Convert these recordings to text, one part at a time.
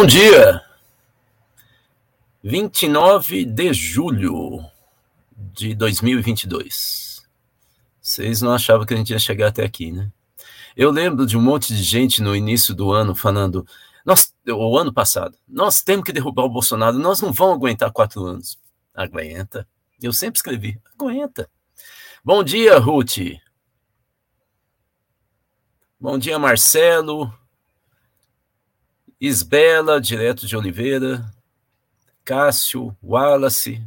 Bom dia! 29 de julho de 2022. Vocês não achavam que a gente ia chegar até aqui, né? Eu lembro de um monte de gente no início do ano falando, nós, o ano passado, nós temos que derrubar o Bolsonaro, nós não vamos aguentar quatro anos. Aguenta. Eu sempre escrevi, aguenta. Bom dia, Ruth. Bom dia, Marcelo. Isbela, direto de Oliveira. Cássio, Wallace.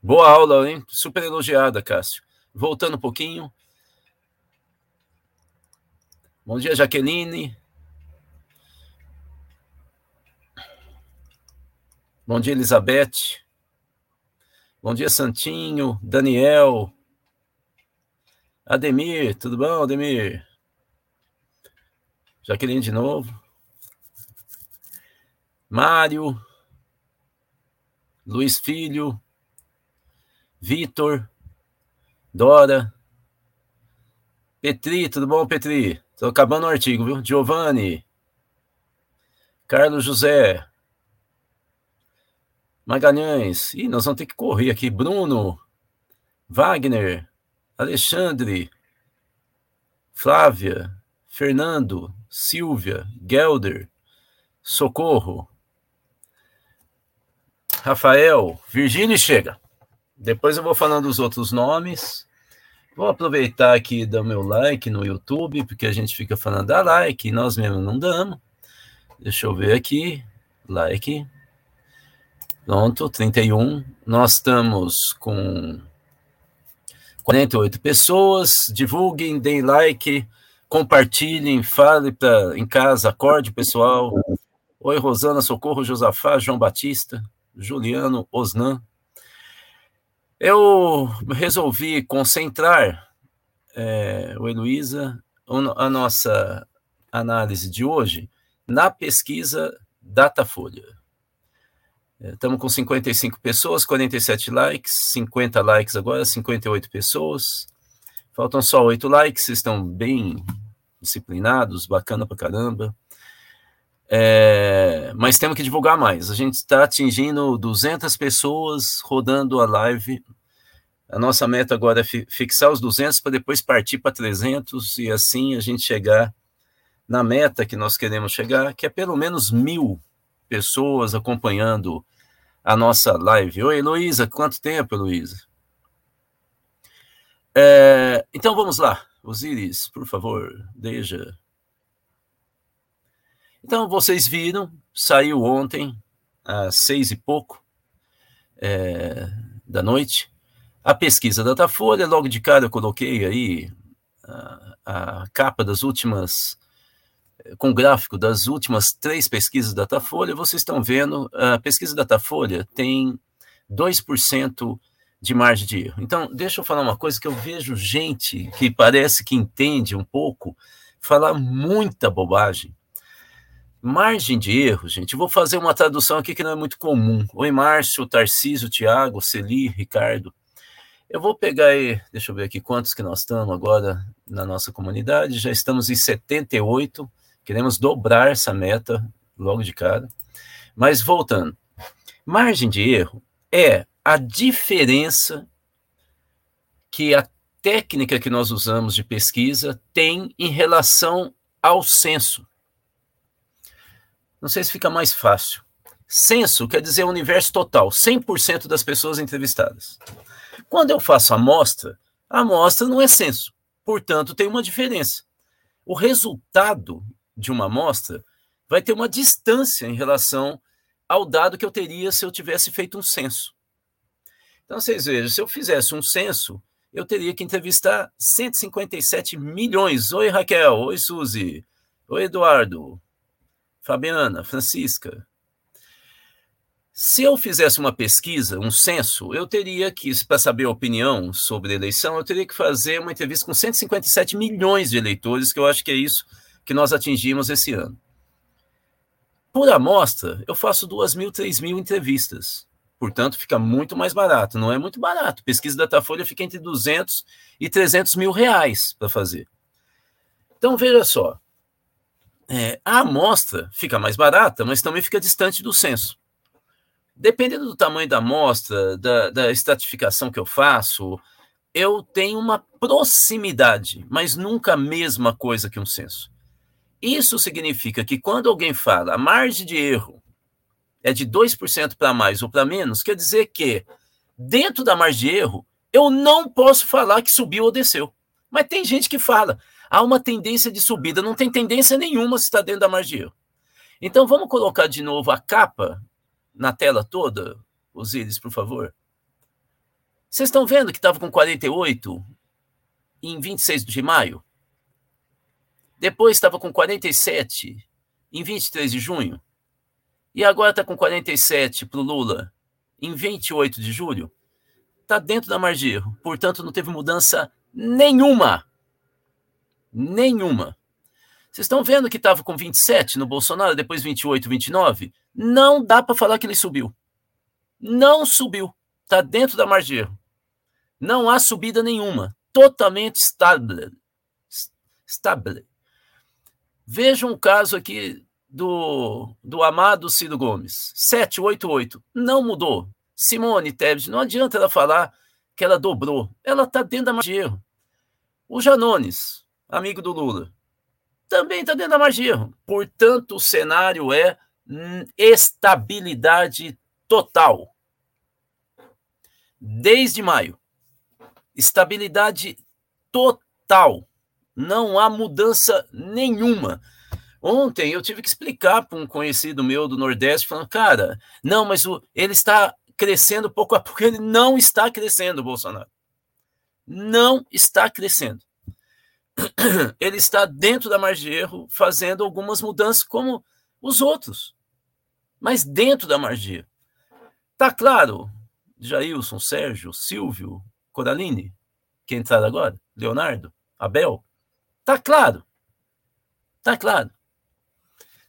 Boa aula, hein? Super elogiada, Cássio. Voltando um pouquinho. Bom dia, Jaqueline. Bom dia, Elizabeth. Bom dia, Santinho, Daniel. Ademir, tudo bom, Ademir? Jaqueline de novo. Mário. Luiz Filho. Vitor. Dora. Petri, tudo bom, Petri? Estou acabando o artigo, viu? Giovanni. Carlos José. Magalhães. Ih, nós vamos ter que correr aqui. Bruno, Wagner, Alexandre, Flávia, Fernando, Silvia, Gelder, Socorro, Rafael, Virgílio chega. Depois eu vou falando os outros nomes. Vou aproveitar aqui e dar meu like no YouTube, porque a gente fica falando da like, nós mesmos não damos. Deixa eu ver aqui. Like. Pronto, 31. Nós estamos com 48 pessoas. Divulguem, deem like, compartilhem, fale pra, em casa, acorde pessoal. Oi, Rosana, Socorro, Josafá, João Batista, Juliano, Osnan. Eu resolvi concentrar, é, o Heloísa, a nossa análise de hoje na pesquisa Datafolha. Estamos com 55 pessoas, 47 likes, 50 likes agora, 58 pessoas. Faltam só 8 likes, estão bem disciplinados, bacana pra caramba. É, mas temos que divulgar mais. A gente está atingindo 200 pessoas rodando a live. A nossa meta agora é fixar os 200 para depois partir para 300 e assim a gente chegar na meta que nós queremos chegar, que é pelo menos mil pessoas acompanhando a nossa live. Oi, Heloísa, quanto tempo, Heloísa? É, então vamos lá, Osiris, por favor, deixa. Então vocês viram, saiu ontem, às seis e pouco é, da noite, a pesquisa da Datafolha. Logo de cara eu coloquei aí a, a capa das últimas com gráfico das últimas três pesquisas da Datafolha, vocês estão vendo, a pesquisa da Datafolha tem 2% de margem de erro. Então, deixa eu falar uma coisa que eu vejo gente que parece que entende um pouco falar muita bobagem. Margem de erro, gente, vou fazer uma tradução aqui que não é muito comum. Oi, Márcio, Tarcísio, Tiago, Celi, Ricardo. Eu vou pegar aí, deixa eu ver aqui quantos que nós estamos agora na nossa comunidade. Já estamos em 78. Queremos dobrar essa meta logo de cara. Mas voltando, margem de erro é a diferença que a técnica que nós usamos de pesquisa tem em relação ao censo. Não sei se fica mais fácil. Censo quer dizer universo total, 100% das pessoas entrevistadas. Quando eu faço amostra, a amostra não é censo, portanto tem uma diferença. O resultado de uma amostra vai ter uma distância em relação ao dado que eu teria se eu tivesse feito um censo. Então, vocês vejam, se eu fizesse um censo, eu teria que entrevistar 157 milhões. Oi, Raquel. Oi, Suzy. Oi, Eduardo. Fabiana, Francisca. Se eu fizesse uma pesquisa, um censo, eu teria que, para saber a opinião sobre a eleição, eu teria que fazer uma entrevista com 157 milhões de eleitores, que eu acho que é isso que nós atingimos esse ano. Por amostra, eu faço duas mil, três mil entrevistas. Portanto, fica muito mais barato. Não é muito barato. Pesquisa Datafolha fica entre 200 e 300 mil reais para fazer. Então, veja só. É, a amostra fica mais barata, mas também fica distante do censo. Dependendo do tamanho da amostra, da, da estratificação que eu faço, eu tenho uma proximidade, mas nunca a mesma coisa que um censo. Isso significa que quando alguém fala a margem de erro é de 2% para mais ou para menos, quer dizer que dentro da margem de erro eu não posso falar que subiu ou desceu. Mas tem gente que fala, há uma tendência de subida, não tem tendência nenhuma se está dentro da margem de erro. Então vamos colocar de novo a capa na tela toda, Osíris, por favor. Vocês estão vendo que estava com 48 em 26 de maio? Depois estava com 47 em 23 de junho. E agora está com 47 para o Lula em 28 de julho. Está dentro da margem de erro. Portanto, não teve mudança nenhuma. Nenhuma. Vocês estão vendo que estava com 27 no Bolsonaro, depois 28, 29? Não dá para falar que ele subiu. Não subiu. Está dentro da margem de erro. Não há subida nenhuma. Totalmente estável. Estável. Veja um caso aqui do, do amado Ciro Gomes. 788. Não mudou. Simone Tebet, não adianta ela falar que ela dobrou. Ela está dentro da margem de erro. O Janones, amigo do Lula, também está dentro da erro. Portanto, o cenário é estabilidade total. Desde maio. Estabilidade total. Não há mudança nenhuma. Ontem eu tive que explicar para um conhecido meu do Nordeste, falando, cara, não, mas o, ele está crescendo pouco a pouco. Ele não está crescendo, Bolsonaro. Não está crescendo. Ele está dentro da margem de erro, fazendo algumas mudanças, como os outros. Mas dentro da margem de erro. Tá claro, Jailson, Sérgio, Silvio, Coraline, que entraram agora, Leonardo, Abel, Tá claro. Tá claro.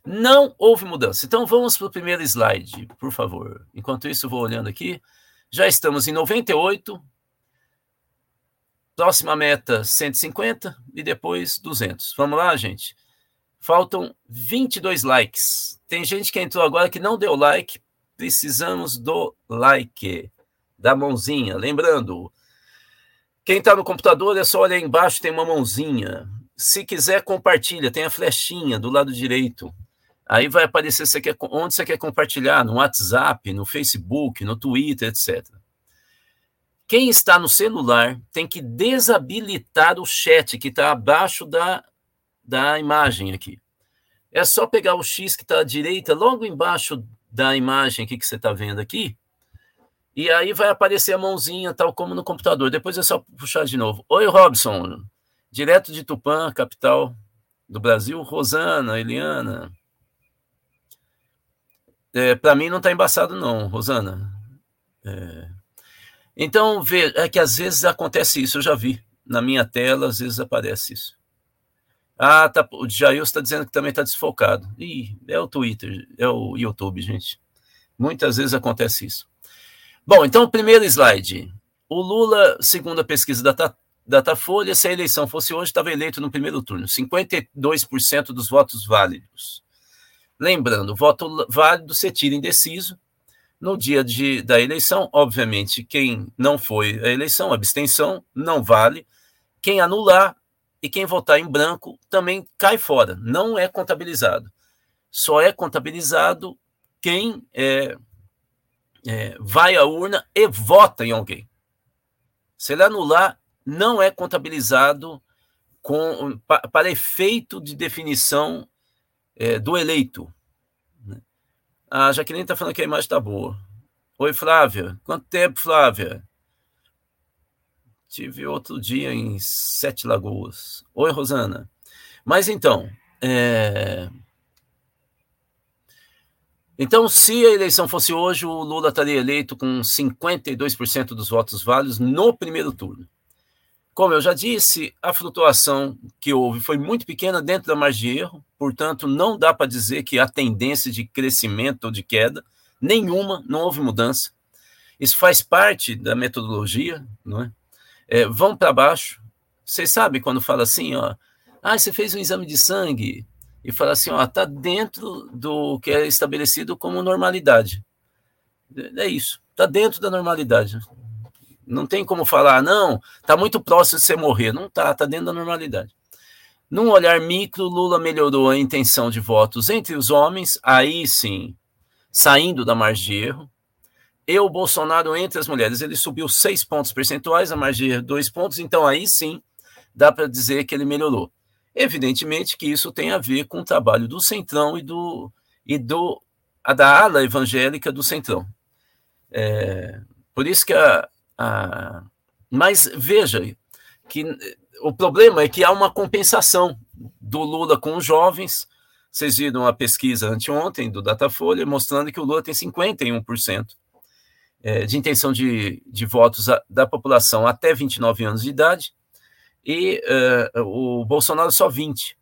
Não houve mudança. Então vamos para o primeiro slide, por favor. Enquanto isso, vou olhando aqui. Já estamos em 98. Próxima meta 150 e depois 200. Vamos lá, gente. Faltam 22 likes. Tem gente que entrou agora que não deu like. Precisamos do like, da mãozinha. Lembrando, quem está no computador é só olhar embaixo, tem uma mãozinha. Se quiser, compartilha, tem a flechinha do lado direito. Aí vai aparecer você quer, onde você quer compartilhar, no WhatsApp, no Facebook, no Twitter, etc. Quem está no celular tem que desabilitar o chat que está abaixo da, da imagem aqui. É só pegar o X que está à direita, logo embaixo da imagem aqui que você está vendo aqui, e aí vai aparecer a mãozinha, tal como no computador. Depois é só puxar de novo. Oi, Robson direto de Tupã, capital do Brasil, Rosana, Eliana. É, Para mim não está embaçado, não, Rosana. É... Então, vê, é que às vezes acontece isso, eu já vi. Na minha tela, às vezes aparece isso. Ah, tá, o Jair está dizendo que também está desfocado. Ih, é o Twitter, é o YouTube, gente. Muitas vezes acontece isso. Bom, então, o primeiro slide. O Lula, segundo a pesquisa da Datafolha, se a eleição fosse hoje, estava eleito no primeiro turno, 52% dos votos válidos. Lembrando, voto válido você tira indeciso. No dia de, da eleição, obviamente, quem não foi a eleição, abstenção, não vale. Quem anular e quem votar em branco também cai fora, não é contabilizado. Só é contabilizado quem é, é, vai à urna e vota em alguém. Se ele anular, não é contabilizado com, para efeito de definição é, do eleito. A Jaqueline está falando que a imagem está boa. Oi, Flávia. Quanto tempo, Flávia? Tive outro dia em Sete Lagoas. Oi, Rosana. Mas então, é... então, se a eleição fosse hoje, o Lula estaria eleito com 52% dos votos válidos no primeiro turno. Como eu já disse, a flutuação que houve foi muito pequena dentro da margem de erro, portanto, não dá para dizer que há tendência de crescimento ou de queda, nenhuma, não houve mudança. Isso faz parte da metodologia, não é? é vão para baixo. Vocês sabem quando fala assim, ó, ah, você fez um exame de sangue, e fala assim, ó, tá dentro do que é estabelecido como normalidade. É isso, tá dentro da normalidade. Não tem como falar, não, tá muito próximo de você morrer. Não tá, tá dentro da normalidade. Num olhar micro, Lula melhorou a intenção de votos entre os homens, aí sim, saindo da margem de erro. E o Bolsonaro entre as mulheres, ele subiu seis pontos percentuais, a margem de erro dois pontos, então aí sim dá para dizer que ele melhorou. Evidentemente que isso tem a ver com o trabalho do Centrão e do e do da ala evangélica do Centrão. É, por isso que a, a mas veja que o problema é que há uma compensação do Lula com os jovens. Vocês viram a pesquisa anteontem do Datafolha mostrando que o Lula tem 51% é, de intenção de, de votos da população até 29 anos de idade e uh, o Bolsonaro só 20.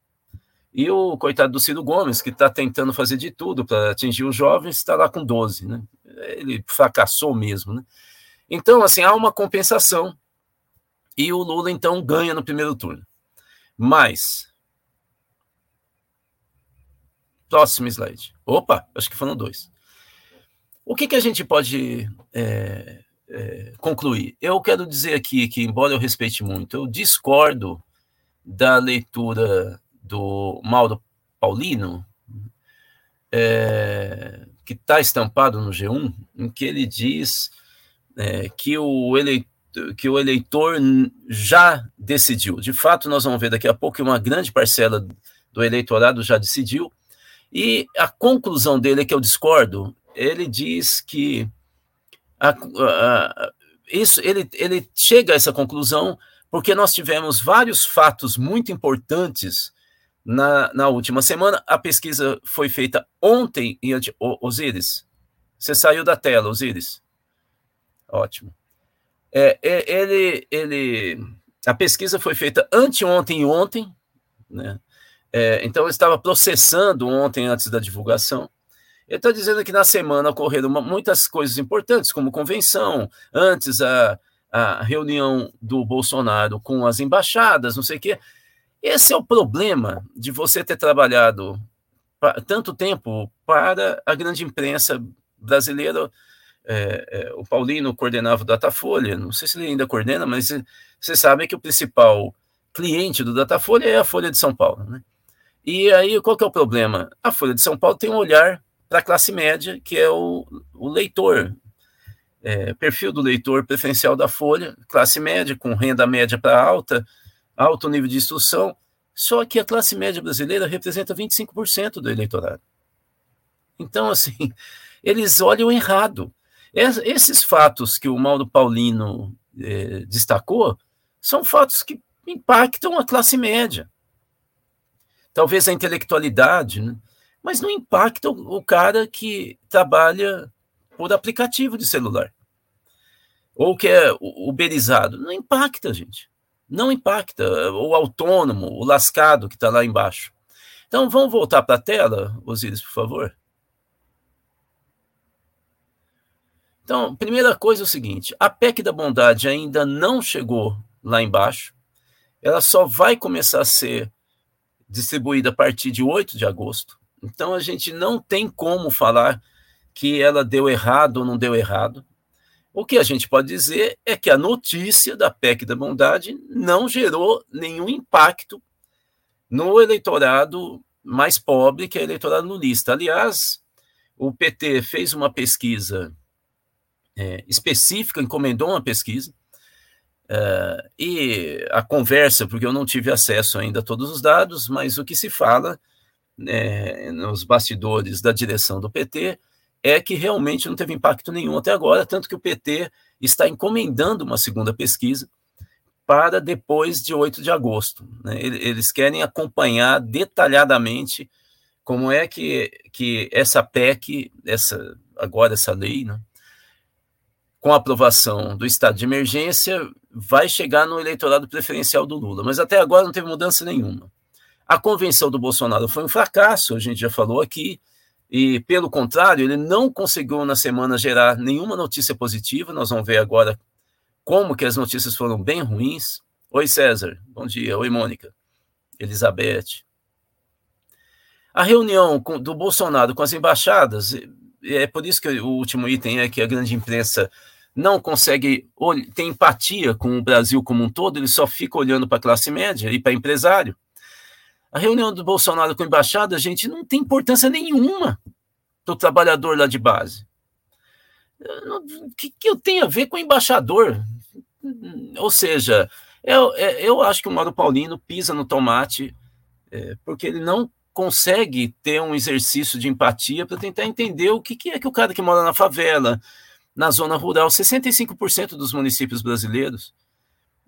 E o coitado do Ciro Gomes, que está tentando fazer de tudo para atingir os jovens, está lá com 12. Né? Ele fracassou mesmo. Né? Então, assim, há uma compensação. E o Lula, então, ganha no primeiro turno. Mas. Próximo slide. Opa, acho que foram dois. O que, que a gente pode é, é, concluir. Eu quero dizer aqui que, embora eu respeite muito, eu discordo da leitura do Mauro Paulino, é, que está estampado no G1, em que ele diz é, que, o eleitor, que o eleitor já decidiu. De fato, nós vamos ver daqui a pouco que uma grande parcela do eleitorado já decidiu. E a conclusão dele é que eu discordo. Ele diz que a, a, isso, ele, ele chega a essa conclusão porque nós tivemos vários fatos muito importantes na, na última semana. A pesquisa foi feita ontem em Osíris. Você saiu da tela, Osíris. Ótimo. É, é, ele, ele, a pesquisa foi feita anteontem e ontem, né? É, então eu estava processando ontem antes da divulgação. Ele está dizendo que na semana ocorreram muitas coisas importantes, como convenção, antes a, a reunião do Bolsonaro com as embaixadas, não sei o quê. Esse é o problema de você ter trabalhado tanto tempo para a grande imprensa brasileira. É, é, o Paulino coordenava o Datafolha, não sei se ele ainda coordena, mas você sabe que o principal cliente do Datafolha é a Folha de São Paulo. Né? E aí, qual que é o problema? A Folha de São Paulo tem um olhar para a classe média, que é o, o leitor. É, perfil do leitor preferencial da Folha, classe média, com renda média para alta, alto nível de instrução, só que a classe média brasileira representa 25% do eleitorado. Então, assim, eles olham errado. Esses fatos que o Mauro Paulino é, destacou são fatos que impactam a classe média. Talvez a intelectualidade, né? mas não impacta o, cara que trabalha por aplicativo de celular. Ou que é uberizado. Não impacta, gente. Não impacta. O autônomo, o lascado que está lá embaixo. Então, vamos voltar para a tela, Osíris, por favor. Então, primeira coisa é o seguinte: a PEC da bondade ainda não chegou lá embaixo. Ela só vai começar a ser distribuída a partir de 8 de agosto. Então a gente não tem como falar que ela deu errado ou não deu errado. O que a gente pode dizer é que a notícia da PEC da bondade não gerou nenhum impacto no eleitorado mais pobre, que é o eleitorado lulista. Aliás, o PT fez uma pesquisa é, específica, encomendou uma pesquisa, é, e a conversa, porque eu não tive acesso ainda a todos os dados, mas o que se fala é, nos bastidores da direção do PT é que realmente não teve impacto nenhum até agora, tanto que o PT está encomendando uma segunda pesquisa para depois de 8 de agosto. Né? Eles querem acompanhar detalhadamente como é que, que essa PEC, essa, agora essa lei, né, com a aprovação do estado de emergência, vai chegar no eleitorado preferencial do Lula. Mas até agora não teve mudança nenhuma. A convenção do Bolsonaro foi um fracasso, a gente já falou aqui, e pelo contrário, ele não conseguiu na semana gerar nenhuma notícia positiva. Nós vamos ver agora como que as notícias foram bem ruins. Oi, César, bom dia. Oi, Mônica. Elizabeth. A reunião do Bolsonaro com as embaixadas, é por isso que o último item é que a grande imprensa não consegue ter empatia com o Brasil como um todo, ele só fica olhando para a classe média e para empresário. A reunião do Bolsonaro com a embaixada, gente, não tem importância nenhuma para o trabalhador lá de base. O que, que eu tenho a ver com o embaixador? Ou seja, eu, é, eu acho que o Mauro Paulino pisa no tomate é, porque ele não consegue ter um exercício de empatia para tentar entender o que, que é que o cara que mora na favela, na zona rural, 65% dos municípios brasileiros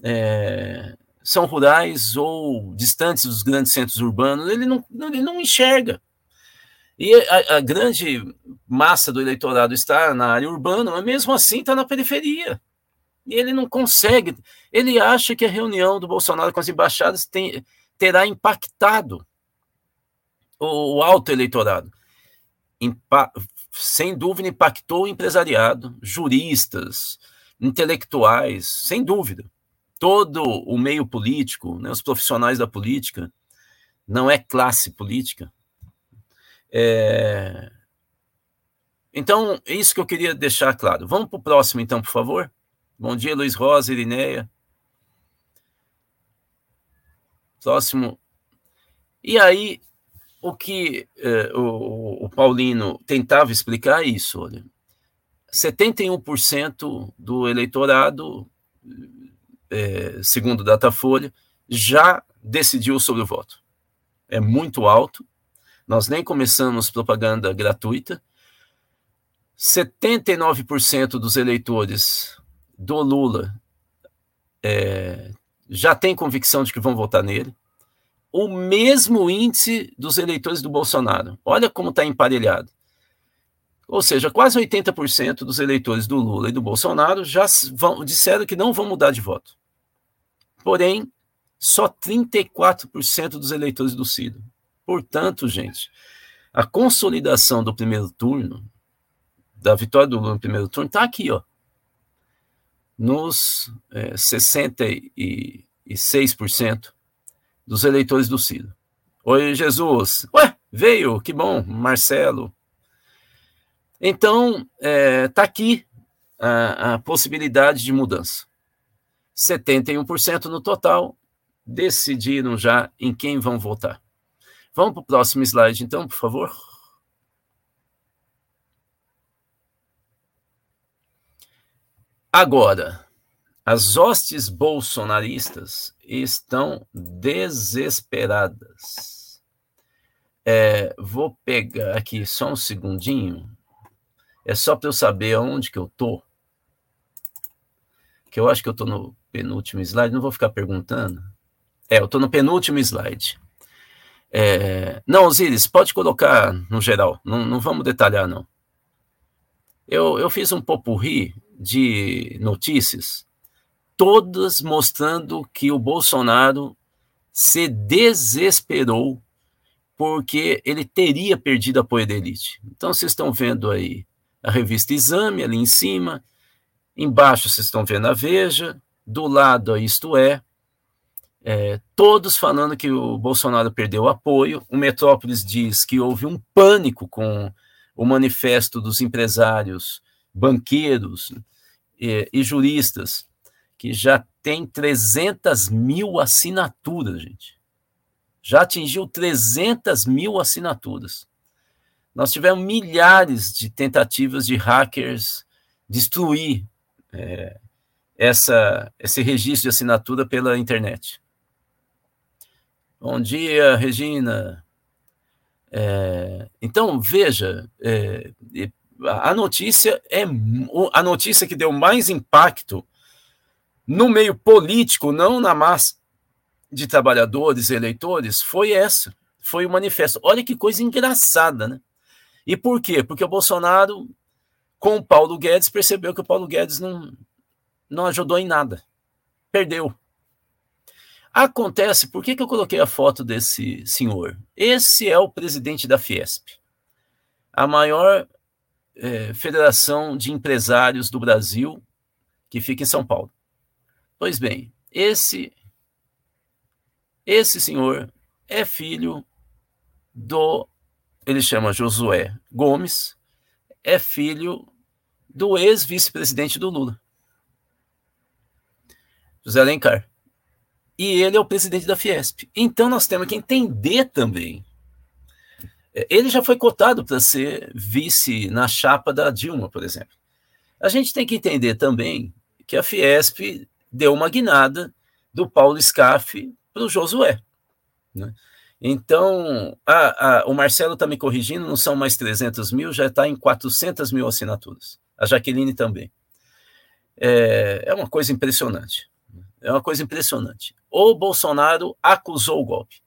é, são rurais ou distantes dos grandes centros urbanos, ele não, ele não enxerga. E a, a grande massa do eleitorado está na área urbana, mas mesmo assim está na periferia. E ele não consegue. Ele acha que a reunião do Bolsonaro com as embaixadas tem, terá impactado o, alto eleitorado. Impa sem dúvida, impactou o empresariado, juristas, intelectuais, sem dúvida. Todo o meio político, né, os profissionais da política, não é classe política. É... Então, é isso que eu queria deixar claro. Vamos para o próximo, então, por favor. Bom dia, Luiz Rosa, Irineia. Próximo. E aí, o que eh, o, o, Paulino tentava explicar é isso, olha. 71% do eleitorado, eh, segundo Datafolha, já decidiu sobre o voto. É muito alto. Nós nem começamos propaganda gratuita. 79% dos eleitores do Lula é, já tem convicção de que vão votar nele. O mesmo índice dos eleitores do Bolsonaro. Olha como está emparelhado. Ou seja, quase 80% dos eleitores do Lula e do Bolsonaro já vão, disseram que não vão mudar de voto. Porém, só 34% dos eleitores do Ciro. Portanto, gente, a consolidação do primeiro turno, da vitória do Lula no primeiro turno, está aqui, ó nos é, 66% dos eleitores do Ciro. Oi, Jesus. Ué, veio, que bom, Marcelo. Então, está é, tá aqui a, a possibilidade de mudança. 71% no total decidiram já em quem vão votar. Vamos para o próximo slide, então, por favor. Agora, as hostes bolsonaristas estão desesperadas. É, vou pegar aqui só um segundinho. É só para eu saber aonde que eu tô. Que eu acho que eu tô no penúltimo slide. Não vou ficar perguntando. É, eu tô no penúltimo slide. É, não, Osiris, pode colocar no geral. Não, não vamos detalhar, não. Eu, eu fiz um popurri de notícias, todas mostrando que o Bolsonaro se desesperou porque ele teria perdido apoio da elite. Então, vocês estão vendo aí a revista Exame ali em cima, embaixo vocês estão vendo a Veja, do lado a Isto é, é, todos falando que o Bolsonaro perdeu apoio. O Metrópolis diz que houve um pânico com o manifesto dos empresários, banqueiros e, e juristas, que já tem 300 mil assinaturas, gente. Já atingiu 300 mil assinaturas. Nós tivemos milhares de tentativas de hackers destruir é, essa, esse registro de assinatura pela internet. Bom dia, Regina. É, então, veja, é, a notícia é a notícia que deu mais impacto no meio político, não na massa de trabalhadores e eleitores, foi essa. Foi o manifesto. Olha que coisa engraçada, né? E por quê? Porque o Bolsonaro, com o Paulo Guedes, percebeu que o Paulo Guedes não, não ajudou em nada. Perdeu. Acontece, por que, que eu coloquei a foto desse senhor? Esse é o presidente da Fiesp, a maior é, federação de empresários do Brasil, que fica em São Paulo. Pois bem, esse, esse senhor é filho do ele chama Josué Gomes, é filho do ex-vice-presidente do Lula, José Alencar. E ele é o presidente da Fiesp. Então nós temos que entender também. É, ele já foi cotado para ser vice na chapa da Dilma, por exemplo. A gente tem que entender também que a Fiesp deu uma guinada do Paulo Scaff para o Josué. Né? Então, a, a, o Marcelo está me corrigindo, não são mais 300 mil, já está em 400 mil assinaturas. A Jaqueline também. É, é uma coisa impressionante. É uma coisa impressionante. O Bolsonaro acusou o golpe.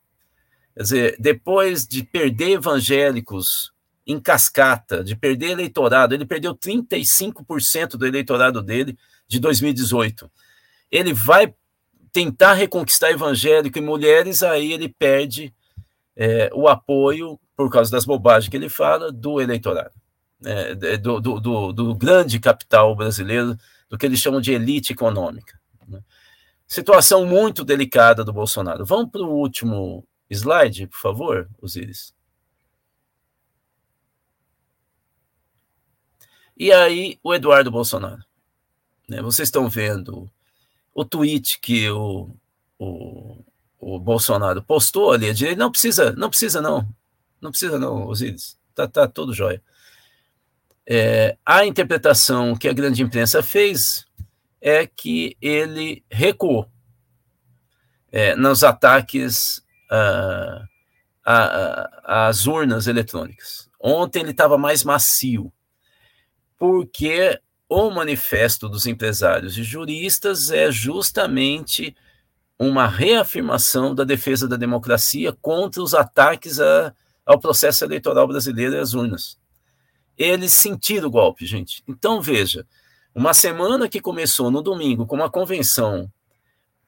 Quer dizer, depois de perder evangélicos em cascata, de perder eleitorado, ele perdeu 35% do eleitorado dele de 2018. Ele vai tentar reconquistar evangélico e mulheres, aí ele perde é, o apoio, por causa das bobagens que ele fala, do eleitorado, é, do, do, do, do, grande capital brasileiro, do que eles chamam de elite econômica. Né? Situação muito delicada do Bolsonaro. Vamos para o último slide, por favor, Osiris. E aí, o Eduardo Bolsonaro. Né? Vocês estão vendo o tweet que o, o, o Bolsonaro postou ali, a não precisa, não precisa não, não precisa não, Osiris, tá, tá tudo jóia. É, a interpretação que a grande imprensa fez é que ele recuou é, nos ataques às urnas eletrônicas. Ontem ele estava mais macio, porque o manifesto dos empresários e juristas é justamente uma reafirmação da defesa da democracia contra os ataques a, ao processo eleitoral brasileiro e às urnas. Eles sentiram o golpe, gente. Então, veja, uma semana que começou no domingo com uma convenção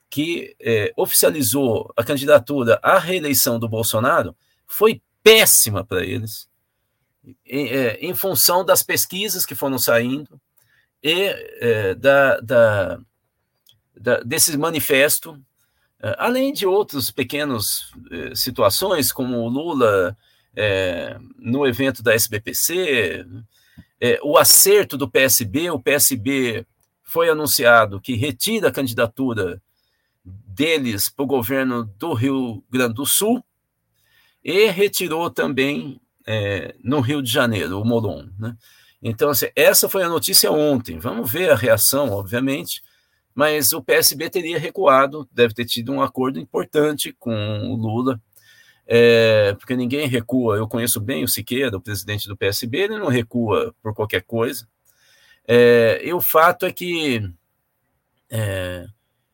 que é, oficializou a candidatura à reeleição do Bolsonaro foi péssima para eles, em, é, em função das pesquisas que foram saindo, e é, da, da, da, desse manifesto, é, além de outras pequenas é, situações, como o Lula é, no evento da SBPC, o acerto do PSB, o PSB foi anunciado que retira a candidatura deles para o governo do Rio Grande do Sul e retirou também no Rio de Janeiro, o Moron. Né? Então, assim, essa foi a notícia ontem. Vamos ver a reação, obviamente, mas o PSB teria recuado, deve ter tido um acordo importante com o Lula, é, porque ninguém recua. Eu conheço bem o Siqueira, o presidente do PSB, ele não recua por qualquer coisa. É, e o fato é que é,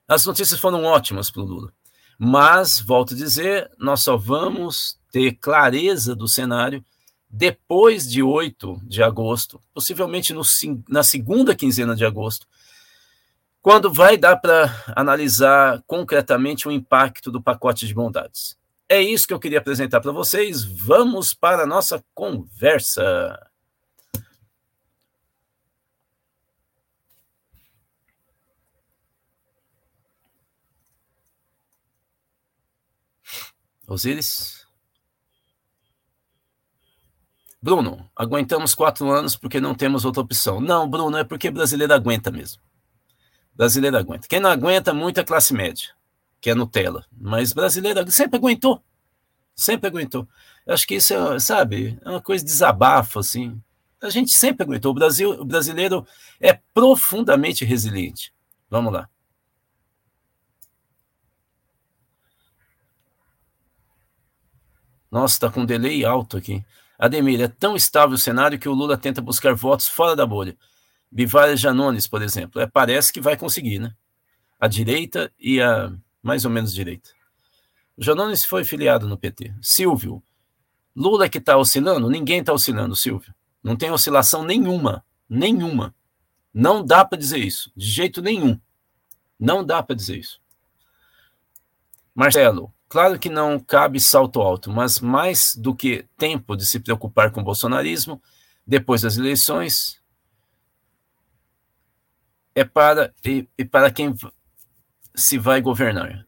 as notícias foram ótimas para o Lula. Mas, volto a dizer, nós só vamos ter clareza do cenário depois de 8 de agosto, possivelmente no, na segunda quinzena de agosto, quando vai dar para analisar concretamente o impacto do pacote de bondades. É isso que eu queria apresentar para vocês. Vamos para a nossa conversa. Osiris? Bruno, aguentamos quatro anos porque não temos outra opção. Não, Bruno, é porque brasileiro aguenta mesmo. Brasileiro aguenta. Quem não aguenta muito é classe média, que é Nutella. Mas brasileiro sempre aguentou. Sempre aguentou. Eu acho que isso, é, sabe, é uma coisa de desabafo, assim. A gente sempre aguentou. O, Brasil, o brasileiro é profundamente resiliente. Vamos lá. Nossa, está com um delay alto aqui. Ademir, é tão estável o cenário que o Lula tenta buscar votos fora da bolha. Bivar Janones, por exemplo, é, parece que vai conseguir, né? A direita e a mais ou menos direita. O Janones foi filiado no PT. Silvio, Lula que está oscilando? Ninguém está oscilando, Silvio. Não tem oscilação nenhuma. Nenhuma. Não dá para dizer isso. De jeito nenhum. Não dá para dizer isso. Marcelo, Claro que não cabe salto alto, mas mais do que tempo de se preocupar com o bolsonarismo, depois das eleições, é para, e, e para quem se vai governar.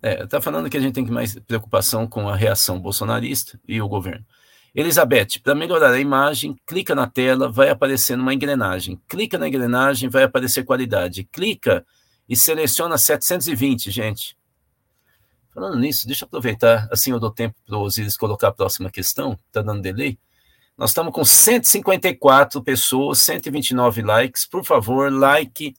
É, tá falando que a gente tem que mais preocupação com a reação bolsonarista e o governo. Elizabeth, para melhorar a imagem, clica na tela, vai aparecendo uma engrenagem. Clica na engrenagem, vai aparecer qualidade. Clica e seleciona 720, gente. Falando nisso, deixa eu aproveitar, assim eu dou tempo para o Osiris colocar a próxima questão, está dando delay. Nós estamos com 154 pessoas, 129 likes. Por favor, like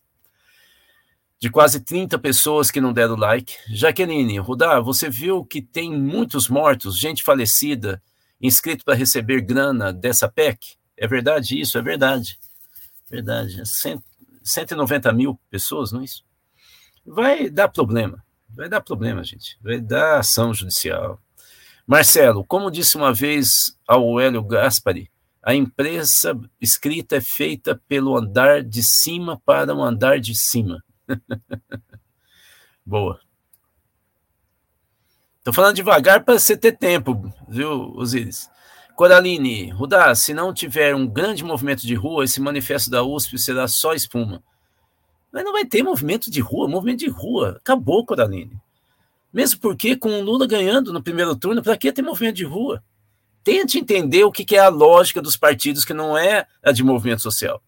de quase 30 pessoas que não deram like. Jaqueline, Rudá, você viu que tem muitos mortos, gente falecida, inscrito para receber grana dessa PEC? É verdade isso? É verdade. Verdade. 190 mil pessoas, não é isso? Vai dar problema. Vai dar problema, gente. Vai dar ação judicial. Marcelo, como disse uma vez ao Hélio Gaspari, a imprensa escrita é feita pelo andar de cima para o andar de cima. Boa. Tô falando devagar para você ter tempo, viu, Osiris? Coraline, Rudá, se não tiver um grande movimento de rua, esse manifesto da USP será só espuma. Mas não vai ter movimento de rua, movimento de rua. Acabou, Coraline. Mesmo porque, com o Lula ganhando no primeiro turno, para que ter movimento de rua? Tente entender o que é a lógica dos partidos, que não é a de movimento social.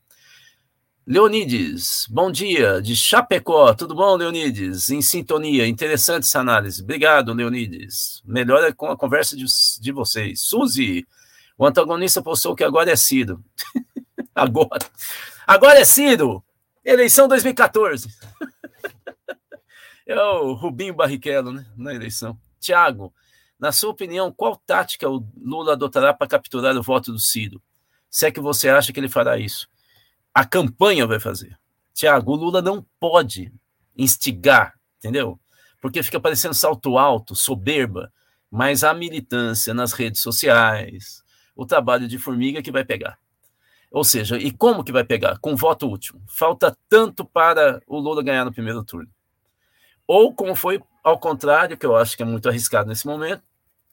Leonides, bom dia, de Chapecó. Tudo bom, Leonides? Em sintonia, interessante essa análise. Obrigado, Leonides. Melhor é com a conversa de, de vocês. Suzy, o antagonista postou que agora é Ciro. agora. Agora é Ciro! Eleição 2014. é o Rubinho Barrichello, né, na eleição. Tiago, na sua opinião, qual tática o Lula adotará para capturar o voto do Ciro? Se é que você acha que ele fará isso. A campanha vai fazer. Tiago, o Lula não pode instigar, entendeu? Porque fica parecendo salto alto, soberba, mas a militância nas redes sociais, o trabalho de formiga que vai pegar. Ou seja, e como que vai pegar? Com voto útil. Falta tanto para o Lula ganhar no primeiro turno. Ou como foi ao contrário, que eu acho que é muito arriscado nesse momento,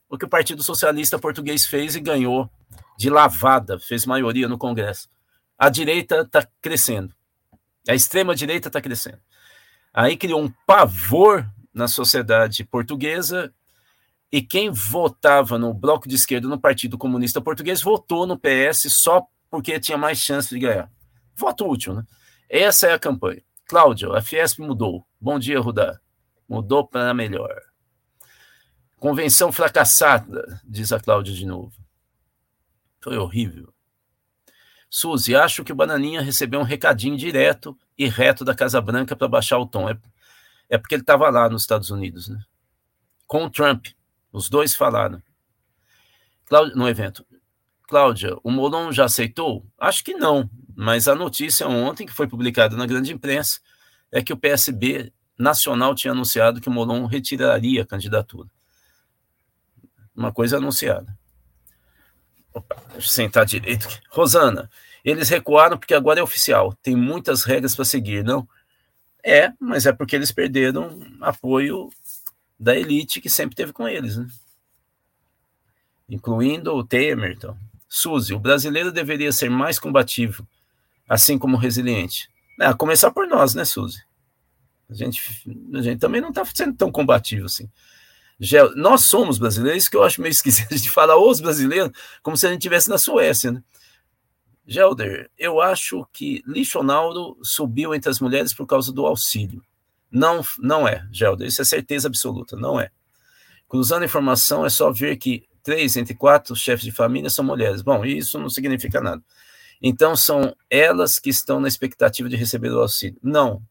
o que o Partido Socialista Português fez e ganhou de lavada, fez maioria no Congresso. A direita está crescendo. A extrema-direita está crescendo. Aí criou um pavor na sociedade portuguesa e quem votava no bloco de esquerda no Partido Comunista Português votou no PS só porque tinha mais chance de ganhar. Voto útil, né? Essa é a campanha. Cláudio, a Fiesp mudou. Bom dia, Rudá. Mudou para melhor. Convenção fracassada, diz a Cláudia de novo. Foi horrível. Suzy, acho que o Bananinha recebeu um recadinho direto e reto da Casa Branca para baixar o tom. É, é porque ele estava lá nos Estados Unidos, né? Com o Trump. Os dois falaram. Cláudia, no evento. Cláudia, o Molon já aceitou? Acho que não, mas a notícia ontem, que foi publicada na grande imprensa, é que o PSB nacional tinha anunciado que o Molon retiraria a candidatura. Uma coisa anunciada. Opa, deixa eu sentar direito. Aqui. Rosana, eles recuaram porque agora é oficial, tem muitas regras para seguir, não? É, mas é porque eles perderam apoio da elite que sempre teve com eles, né? Incluindo o Temer, então. Suzy, o brasileiro deveria ser mais combativo, assim como resiliente. É, a começar por nós, né, Suzy? A gente, a gente também não está sendo tão combativo assim. Gel, nós somos brasileiros, que eu acho meio esquisito de falar os brasileiros, como se a gente estivesse na Suécia, né? Gelder, eu acho que Lichonaldo subiu entre as mulheres por causa do auxílio. Não, não é, Gelder, isso é certeza absoluta, não é. Cruzando informação, é só ver que três entre quatro chefes de família são mulheres. Bom, isso não significa nada. Então, são elas que estão na expectativa de receber o auxílio. Não.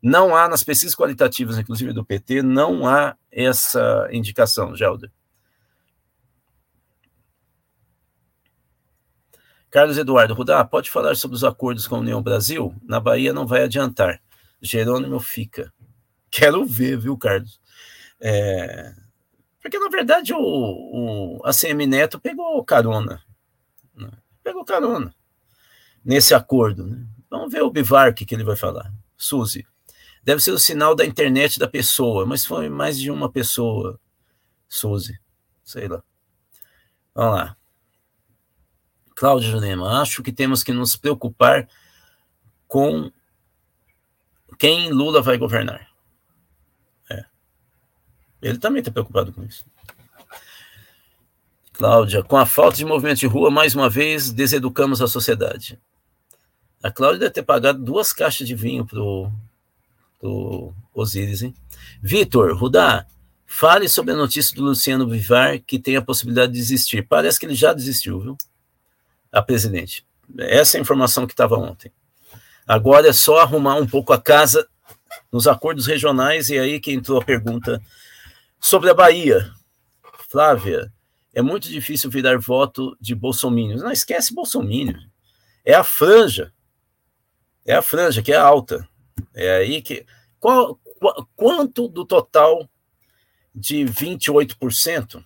Não há, nas pesquisas qualitativas, inclusive do PT, não há essa indicação, Gelder. Carlos Eduardo Rudá, pode falar sobre os acordos com a União Brasil? Na Bahia não vai adiantar. Jerônimo fica. Quero ver, viu, Carlos? É, porque, na verdade, o, o ACM Neto pegou carona. Né? Pegou carona nesse acordo. Né? Vamos ver o Bivar que, ele vai falar. Suzy. Deve ser o sinal da internet da pessoa, mas foi mais de uma pessoa, Suzy. Sei lá. Vamos lá. Cláudio Jurema, acho que temos que nos preocupar com quem Lula vai governar. É. Ele também está preocupado com isso. Cláudia, com a falta de movimento de rua, mais uma vez, deseducamos a sociedade. A Cláudia deve ter pagado duas caixas de vinho pro, pro Osíris, hein? Vitor, Rudá, fale sobre a notícia do Luciano Vivar, que tem a possibilidade de desistir. Parece que ele já desistiu, viu? A presidente. Essa é a informação que estava ontem. Agora é só arrumar um pouco a casa nos acordos regionais, e aí que entrou a pergunta sobre a Bahia. Flávia, é muito difícil virar voto de Bolsonaro. Não esquece Bolsonaro. É a franja. É a franja que é alta. É aí que. Qual, qual, quanto do total de 28%?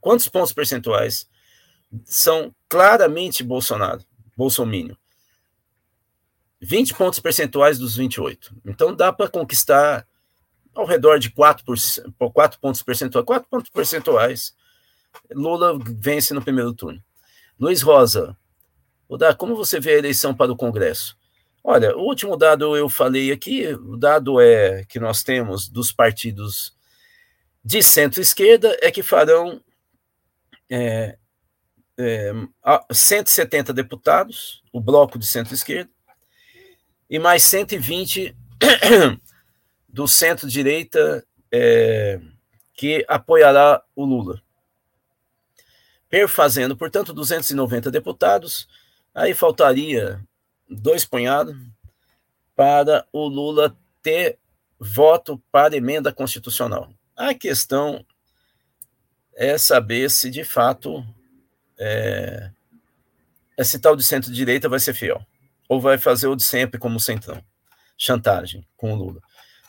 Quantos pontos percentuais são claramente Bolsonaro, Bolsonaro? 20 pontos percentuais dos 28. Então dá para conquistar ao redor de 4, por, 4 pontos percentuais. 4 pontos percentuais. Lula vence no primeiro turno. Luiz Rosa, como você vê a eleição para o Congresso? Olha, o último dado eu falei aqui, o dado é que nós temos dos partidos de centro-esquerda é que farão é, é, 170 deputados, o bloco de centro-esquerda, e mais 120 do centro-direita é, que apoiará o Lula. Perfazendo, portanto, 290 deputados, aí faltaria dois punhados para o Lula ter voto para emenda constitucional. A questão é saber se de fato é, esse tal de centro-direita vai ser fiel ou vai fazer o de sempre como centrão? Chantagem com o Lula.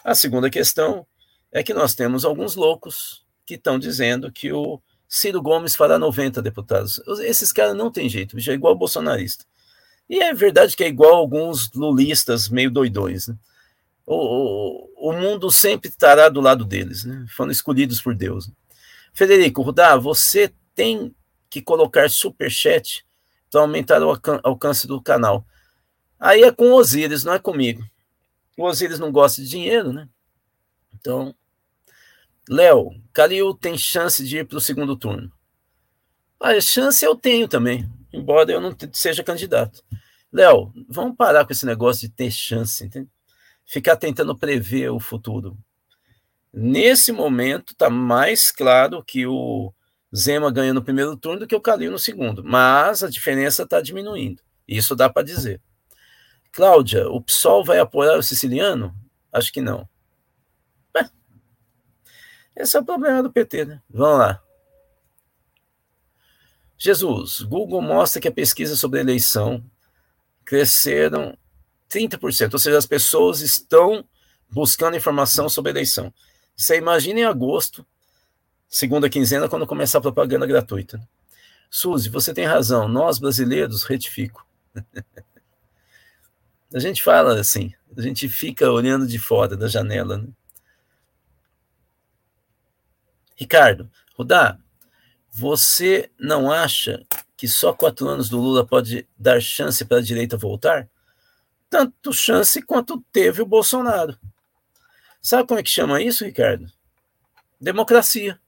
A segunda questão é que nós temos alguns loucos que estão dizendo que o Ciro Gomes fará 90 deputados. Esses caras não têm jeito, já é igual bolsonarista. E é verdade que é igual alguns lulistas meio doidões. Né? O, o, o, mundo sempre estará do lado deles, né? foram escolhidos por Deus. Né? Federico Rudá, você tem que colocar superchat para aumentar o alcance do canal. Aí é com Osíris, não é comigo. O Osíris não gosta de dinheiro, né? Então, Léo, Calil tem chance de ir para o segundo turno. A chance eu tenho também, embora eu não seja candidato. Léo, vamos parar com esse negócio de ter chance, entende? ficar tentando prever o futuro. Nesse momento, está mais claro que o Zema ganha no primeiro turno do que o Calil no segundo, mas a diferença está diminuindo. Isso dá para dizer. Cláudia, o PSOL vai apoiar o siciliano? Acho que não. Esse é o problema do PT, né? Vamos lá. Jesus, Google mostra que a pesquisa sobre a eleição cresceram 30%, ou seja, as pessoas estão buscando informação sobre a eleição. Você imagina em agosto, segunda quinzena, quando começar a propaganda gratuita. Suzy, você tem razão, nós brasileiros, retifico. A gente fala assim, a gente fica olhando de fora da janela. Né? Ricardo, Rudá, você não acha que só quatro anos do Lula pode dar chance para a direita voltar? Tanto chance quanto teve o Bolsonaro. Sabe como é que chama isso, Ricardo? Democracia.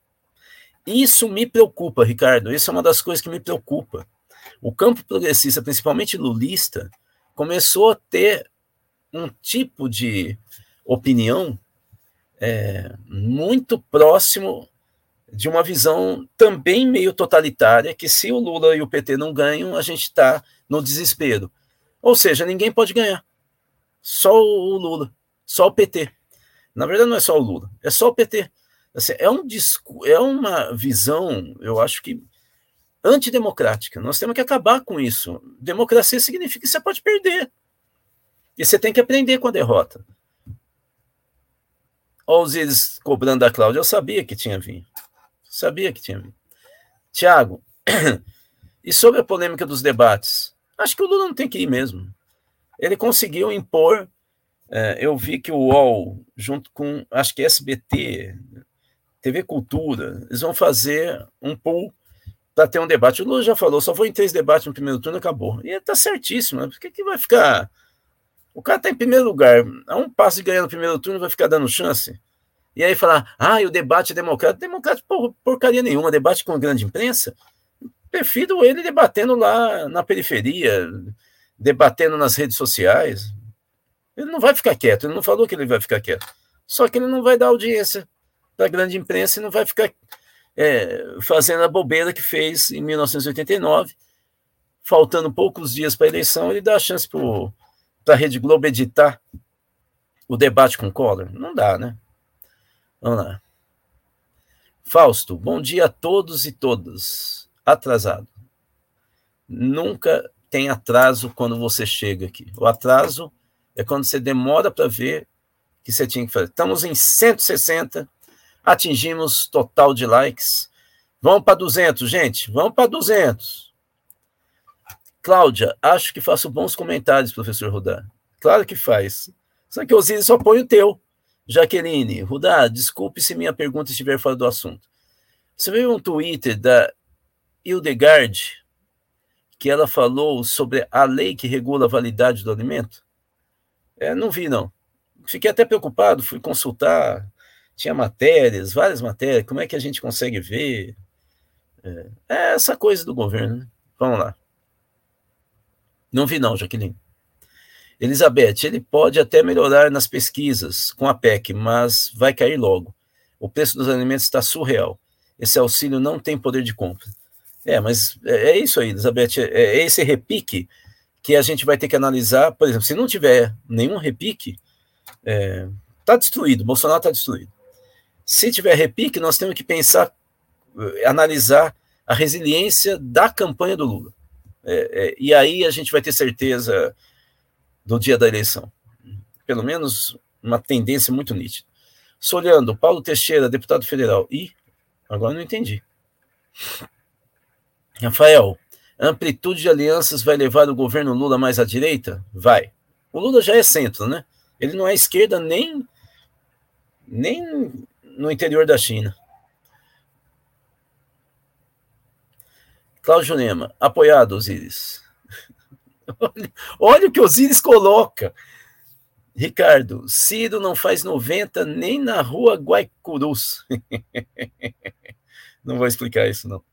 Isso me preocupa, Ricardo. Isso é uma das coisas que me preocupa. O campo progressista, principalmente lulista, começou a ter um tipo de opinião é, muito próximo de uma visão também meio totalitária, que se o Lula e o PT não ganham, a gente está no desespero. Ou seja, ninguém pode ganhar. Só o Lula, só o PT. Na verdade, não é só o Lula, é só o PT. Assim, é, um, é uma visão, eu acho que antidemocrática. Nós temos que acabar com isso. Democracia significa que você pode perder. E você tem que aprender com a derrota. Olha os eles cobrando da Cláudia. Eu sabia que tinha vindo. Sabia que tinha vindo. Tiago, e sobre a polêmica dos debates? Acho que o Lula não tem que ir mesmo. Ele conseguiu impor. É, eu vi que o UOL, junto com, acho que SBT, TV Cultura, eles vão fazer um pool para ter um debate. O Lula já falou, só foi em três debates no primeiro turno acabou. E está certíssimo, né? Por que, que vai ficar. O cara está em primeiro lugar, a um passo de ganhar no primeiro turno, vai ficar dando chance. E aí falar, ah, o debate é democrático. Democrático, por, porcaria nenhuma, debate com a grande imprensa. Prefiro ele debatendo lá na periferia, debatendo nas redes sociais. Ele não vai ficar quieto, ele não falou que ele vai ficar quieto. Só que ele não vai dar audiência para a grande imprensa e não vai ficar é, fazendo a bobeira que fez em 1989, faltando poucos dias para a eleição, ele dá a chance para a Rede Globo editar o debate com Collor? Não dá, né? Vamos lá. Fausto, bom dia a todos e todas. Atrasado. Nunca tem atraso quando você chega aqui. O atraso é quando você demora para ver que você tinha que fazer. Estamos em 160 Atingimos total de likes. Vamos para 200, gente. Vamos para 200. Cláudia, acho que faço bons comentários, professor Rudá. Claro que faz. Só que o Osiris só põe o teu. Jaqueline, Rudá, desculpe se minha pergunta estiver fora do assunto. Você viu um Twitter da Hildegard que ela falou sobre a lei que regula a validade do alimento? É, não vi, não. Fiquei até preocupado, fui consultar tinha matérias, várias matérias, como é que a gente consegue ver? É, é essa coisa do governo. Né? Vamos lá. Não vi não, Jaqueline. Elizabeth, ele pode até melhorar nas pesquisas com a PEC, mas vai cair logo. O preço dos alimentos está surreal. Esse auxílio não tem poder de compra. É, mas é, é isso aí, Elizabeth. É, é esse repique que a gente vai ter que analisar. Por exemplo, se não tiver nenhum repique, está é, tá destruído. Bolsonaro está destruído. Se tiver repique, nós temos que pensar, eh, analisar a resiliência da campanha do Lula. É, é, e aí a gente vai ter certeza do dia da eleição. Pelo menos uma tendência muito nítida. Solhando, Paulo Teixeira, deputado federal. E agora não entendi. Rafael, amplitude de alianças vai levar o governo Lula mais à direita? Vai. O Lula já é centro, né? Ele não é esquerda nem nem no interior da China. Cláudio Lema, apoiado, Osiris. olha, olha o que Osiris coloca. Ricardo, Ciro não faz 90 nem na rua Guaicurus. não vou explicar isso, não.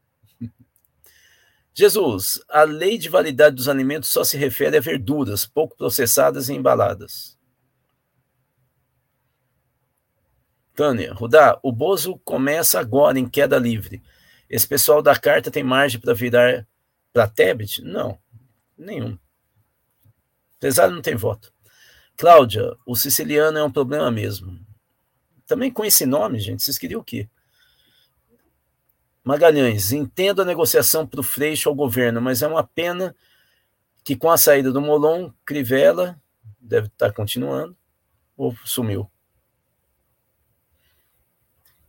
Jesus, a lei de validade dos alimentos só se refere a verduras pouco processadas e embaladas. Tânia, Rudá, o Bozo começa agora em queda livre. Esse pessoal da carta tem margem para virar para Tebet? Não, nenhum. Apesar não tem voto. Cláudia, o siciliano é um problema mesmo. Também com esse nome, gente, vocês queriam o quê? Magalhães, entendo a negociação para o Freixo ao governo, mas é uma pena que com a saída do Molon, Crivella deve estar continuando, ou sumiu.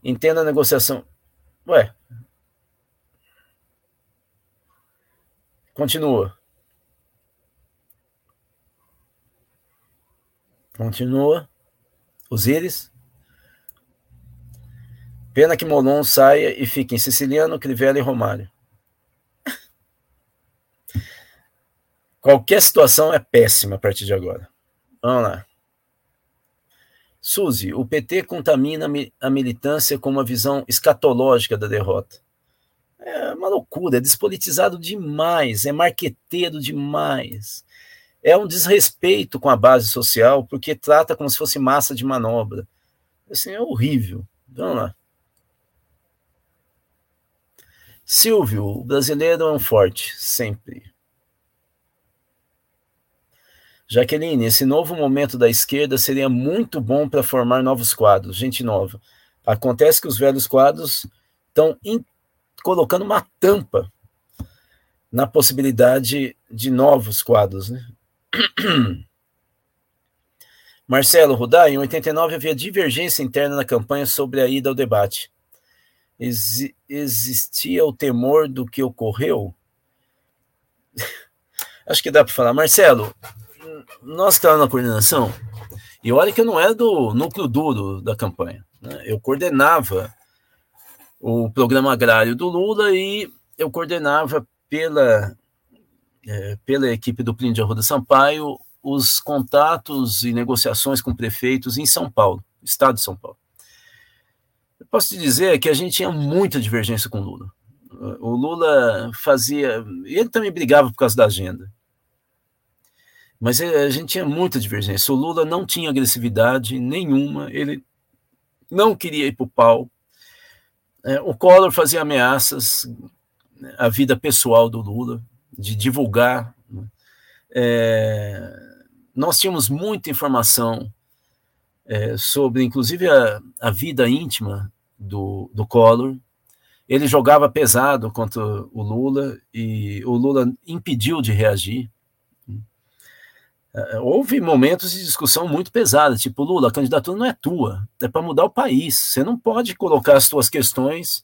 Entenda a negociação. Ué. Continua. Continua. Osíris. Pena que Molon saia e fique em Siciliano, Crivella e Romário. Qualquer situação é péssima a partir de agora. Vamos lá. Suzy, o PT contamina a militância com uma visão escatológica da derrota. É uma loucura, é despolitizado demais, é marqueteiro demais. É um desrespeito com a base social, porque trata como se fosse massa de manobra. Assim, é horrível. Vamos lá. Silvio, o brasileiro é um forte, sempre. Jaqueline, esse novo momento da esquerda seria muito bom para formar novos quadros, gente nova. Acontece que os velhos quadros estão colocando uma tampa na possibilidade de novos quadros. Né? Marcelo Rudá, em 89 havia divergência interna na campanha sobre a ida ao debate. Ex existia o temor do que ocorreu? Acho que dá para falar. Marcelo, nós estávamos na coordenação, e olha que eu não era do núcleo duro da campanha. Né? Eu coordenava o programa agrário do Lula e eu coordenava pela, é, pela equipe do Plínio de Arruda Sampaio os contatos e negociações com prefeitos em São Paulo, estado de São Paulo. posso te dizer que a gente tinha muita divergência com o Lula. O Lula fazia. Ele também brigava por causa da agenda. Mas a gente tinha muita divergência. O Lula não tinha agressividade nenhuma, ele não queria ir para o pau. É, o Collor fazia ameaças à vida pessoal do Lula, de divulgar. Né? É, nós tínhamos muita informação é, sobre, inclusive, a, a vida íntima do, do Collor. Ele jogava pesado contra o Lula e o Lula impediu de reagir. É, houve momentos de discussão muito pesada, tipo, Lula, a candidatura não é tua, é para mudar o país. Você não pode colocar as suas questões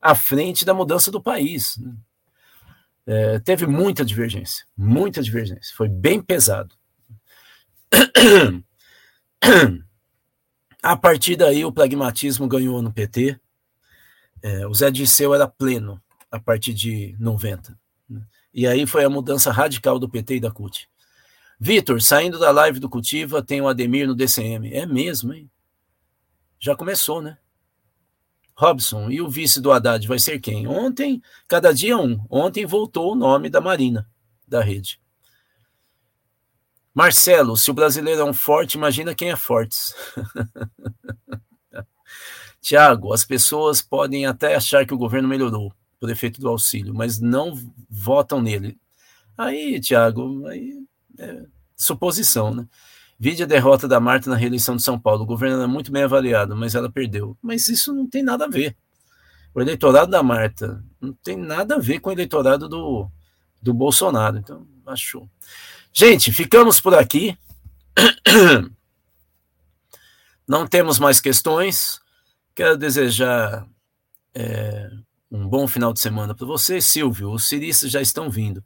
à frente da mudança do país. Né? É, teve muita divergência, muita divergência. Foi bem pesado. A partir daí, o pragmatismo ganhou no PT. É, o Zé Disseu era pleno a partir de 90. Né? E aí foi a mudança radical do PT e da CUT. Vitor, saindo da live do Cultiva, tem o Ademir no DCM. É mesmo, hein? Já começou, né? Robson, e o vice do Haddad vai ser quem? Ontem, cada dia um. Ontem voltou o nome da Marina, da rede. Marcelo, se o brasileiro é um forte, imagina quem é fortes. Tiago, as pessoas podem até achar que o governo melhorou por efeito do auxílio, mas não votam nele. Aí, Tiago, aí é, suposição, né? Vide a derrota da Marta na reeleição de São Paulo. O governo era muito bem avaliado, mas ela perdeu. Mas isso não tem nada a ver. O eleitorado da Marta não tem nada a ver com o eleitorado do, do Bolsonaro. Então, achou. Gente, ficamos por aqui. Não temos mais questões. Quero desejar é, um bom final de semana para você. Silvio, os ciristas já estão vindo.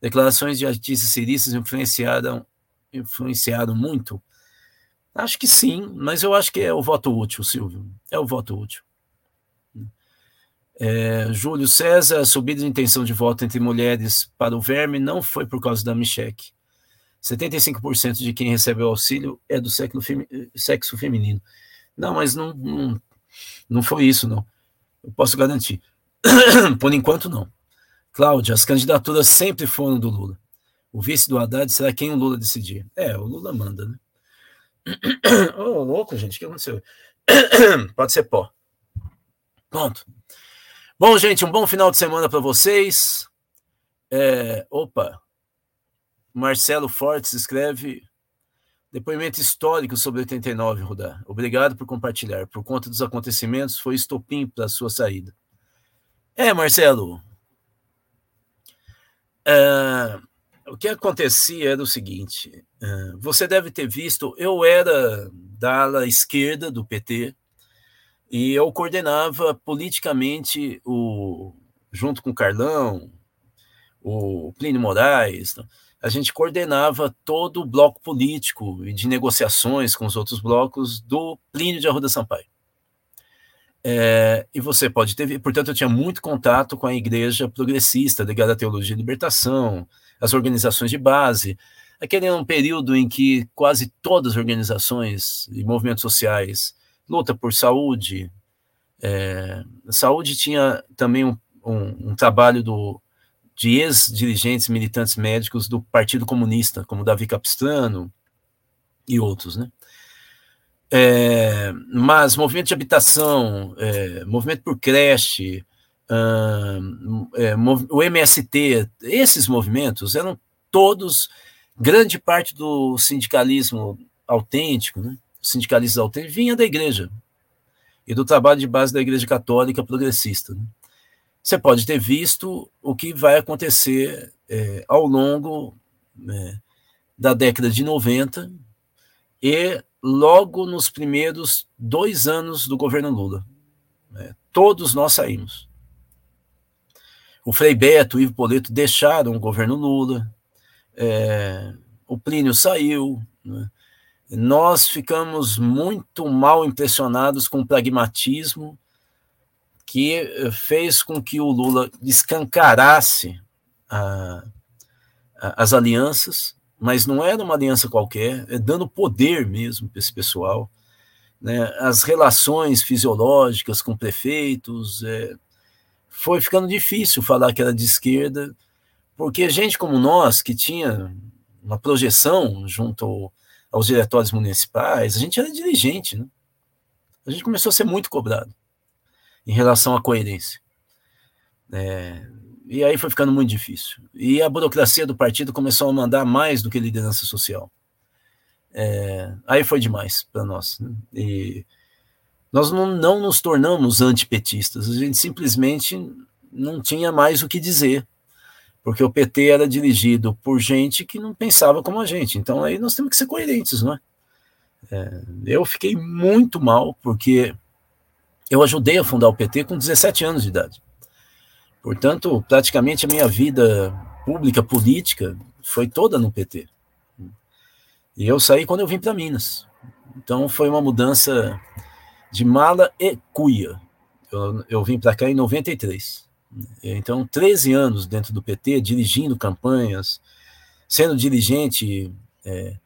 Declarações de artistas ciristas influenciaram, influenciaram muito? Acho que sim, mas eu acho que é o voto útil, Silvio. É o voto útil. É, Júlio César, a subida de intenção de voto entre mulheres para o verme não foi por causa da Micheque. 75% de quem recebe o auxílio é do sexo feminino. Não, mas não, não, não foi isso, não. Eu posso garantir. por enquanto, não. Cláudia, as candidaturas sempre foram do Lula. O vice do Haddad será quem o Lula decidir. É, o Lula manda, né? Ô, oh, louco, gente, o que aconteceu? Pode ser pó. Pronto. Bom, gente, um bom final de semana para vocês. É, opa, Marcelo Fortes escreve depoimento histórico sobre 89, Rudá. Obrigado por compartilhar. Por conta dos acontecimentos, foi estopim para sua saída. É, Marcelo, Uh, o que acontecia era o seguinte: uh, você deve ter visto, eu era da ala esquerda do PT e eu coordenava politicamente o, junto com o Carlão, o Plínio Moraes, a gente coordenava todo o bloco político e de negociações com os outros blocos do Plínio de Arruda Sampaio. É, e você pode ter, portanto, eu tinha muito contato com a igreja progressista, ligada à teologia de libertação, as organizações de base. Aquele é um período em que quase todas as organizações e movimentos sociais luta por saúde. É, saúde tinha também um, um, um trabalho do, de ex-dirigentes militantes médicos do Partido Comunista, como Davi Capistrano e outros, né? É, mas movimento de habitação, é, movimento por creche, é, o MST, esses movimentos eram todos grande parte do sindicalismo autêntico, né? O sindicalismo autêntico vinha da igreja e do trabalho de base da igreja católica progressista. Né? Você pode ter visto o que vai acontecer é, ao longo né, da década de 90 e logo nos primeiros dois anos do governo Lula. Né? Todos nós saímos. O Frei Beto, o Ivo Poleto deixaram o governo Lula, é, o Plínio saiu. Né? Nós ficamos muito mal impressionados com o pragmatismo que eh, fez com que o Lula escancarasse a, a, as alianças mas não era uma aliança qualquer, é dando poder mesmo para esse pessoal. né, as relações fisiológicas com prefeitos, é, foi ficando difícil falar que era de esquerda, porque gente como nós, que tinha uma projeção junto aos diretórios municipais, a gente era dirigente, né? A gente começou a ser muito cobrado em relação à coerência. É, e aí foi ficando muito difícil. E a burocracia do partido começou a mandar mais do que liderança social. É, aí foi demais para nós. Né? E nós não, não nos tornamos antipetistas, a gente simplesmente não tinha mais o que dizer, porque o PT era dirigido por gente que não pensava como a gente. Então aí nós temos que ser coerentes, não é? é eu fiquei muito mal, porque eu ajudei a fundar o PT com 17 anos de idade. Portanto, praticamente a minha vida pública, política, foi toda no PT. E eu saí quando eu vim para Minas. Então foi uma mudança de mala e cuia. Eu, eu vim para cá em 93. Então, 13 anos dentro do PT, dirigindo campanhas, sendo dirigente é,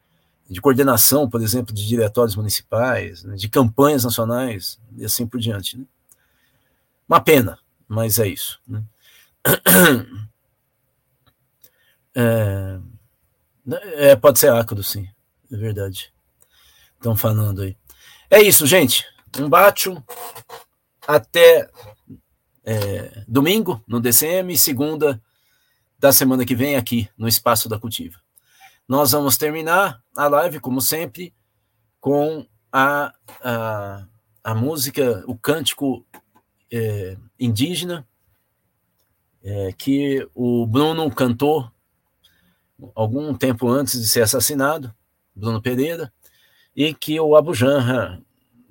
de coordenação, por exemplo, de diretórios municipais, né, de campanhas nacionais e assim por diante. Né? Uma pena, mas é isso. Né? É, é, pode ser ácido, sim, é verdade. Estão falando aí. É isso, gente. Um bate até é, domingo no DCM segunda da semana que vem aqui no Espaço da Cultiva. Nós vamos terminar a live, como sempre, com a, a, a música, o cântico é, indígena é, que o Bruno cantou algum tempo antes de ser assassinado, Bruno Pereira, e que o Abu Janra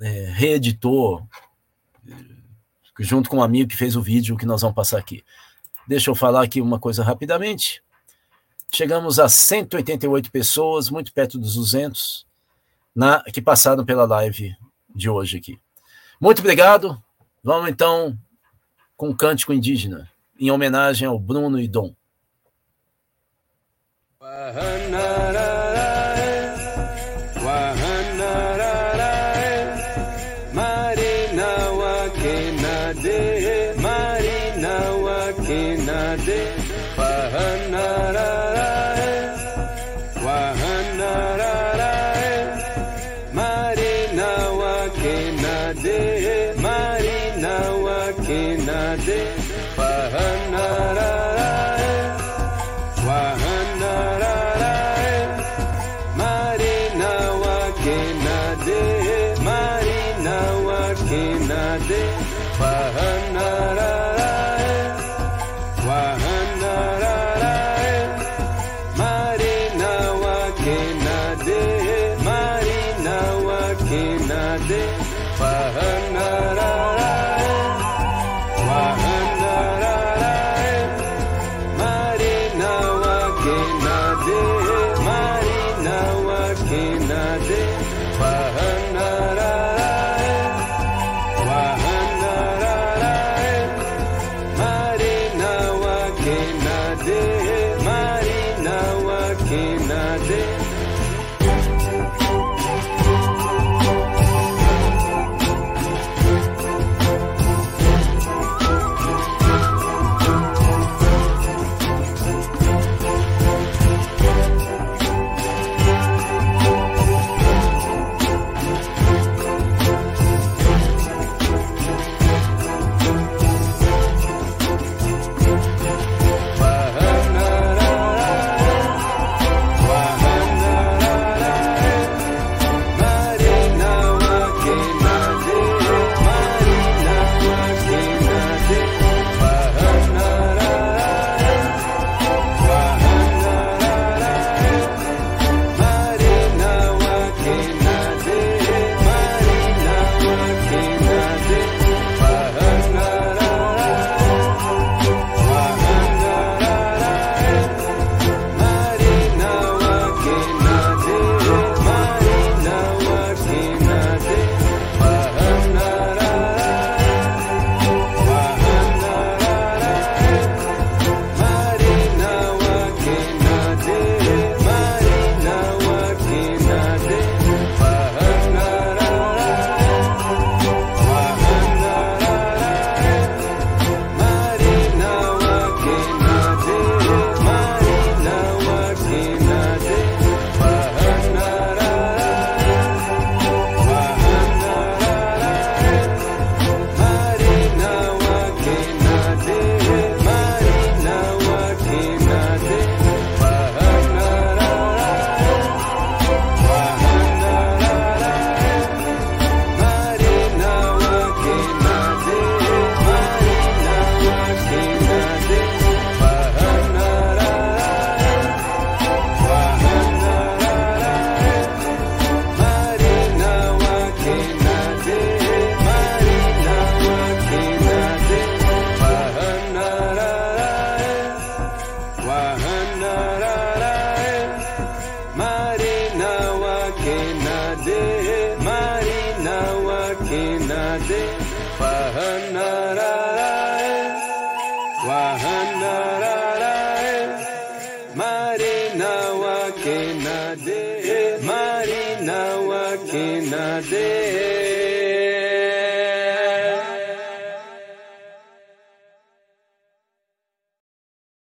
é, reeditou junto com um amigo que fez o vídeo que nós vamos passar aqui. Deixa eu falar aqui uma coisa rapidamente. Chegamos a 188 pessoas, muito perto dos 200, na, que passaram pela live de hoje aqui. Muito obrigado. Vamos então com o cântico indígena, em homenagem ao Bruno e Dom.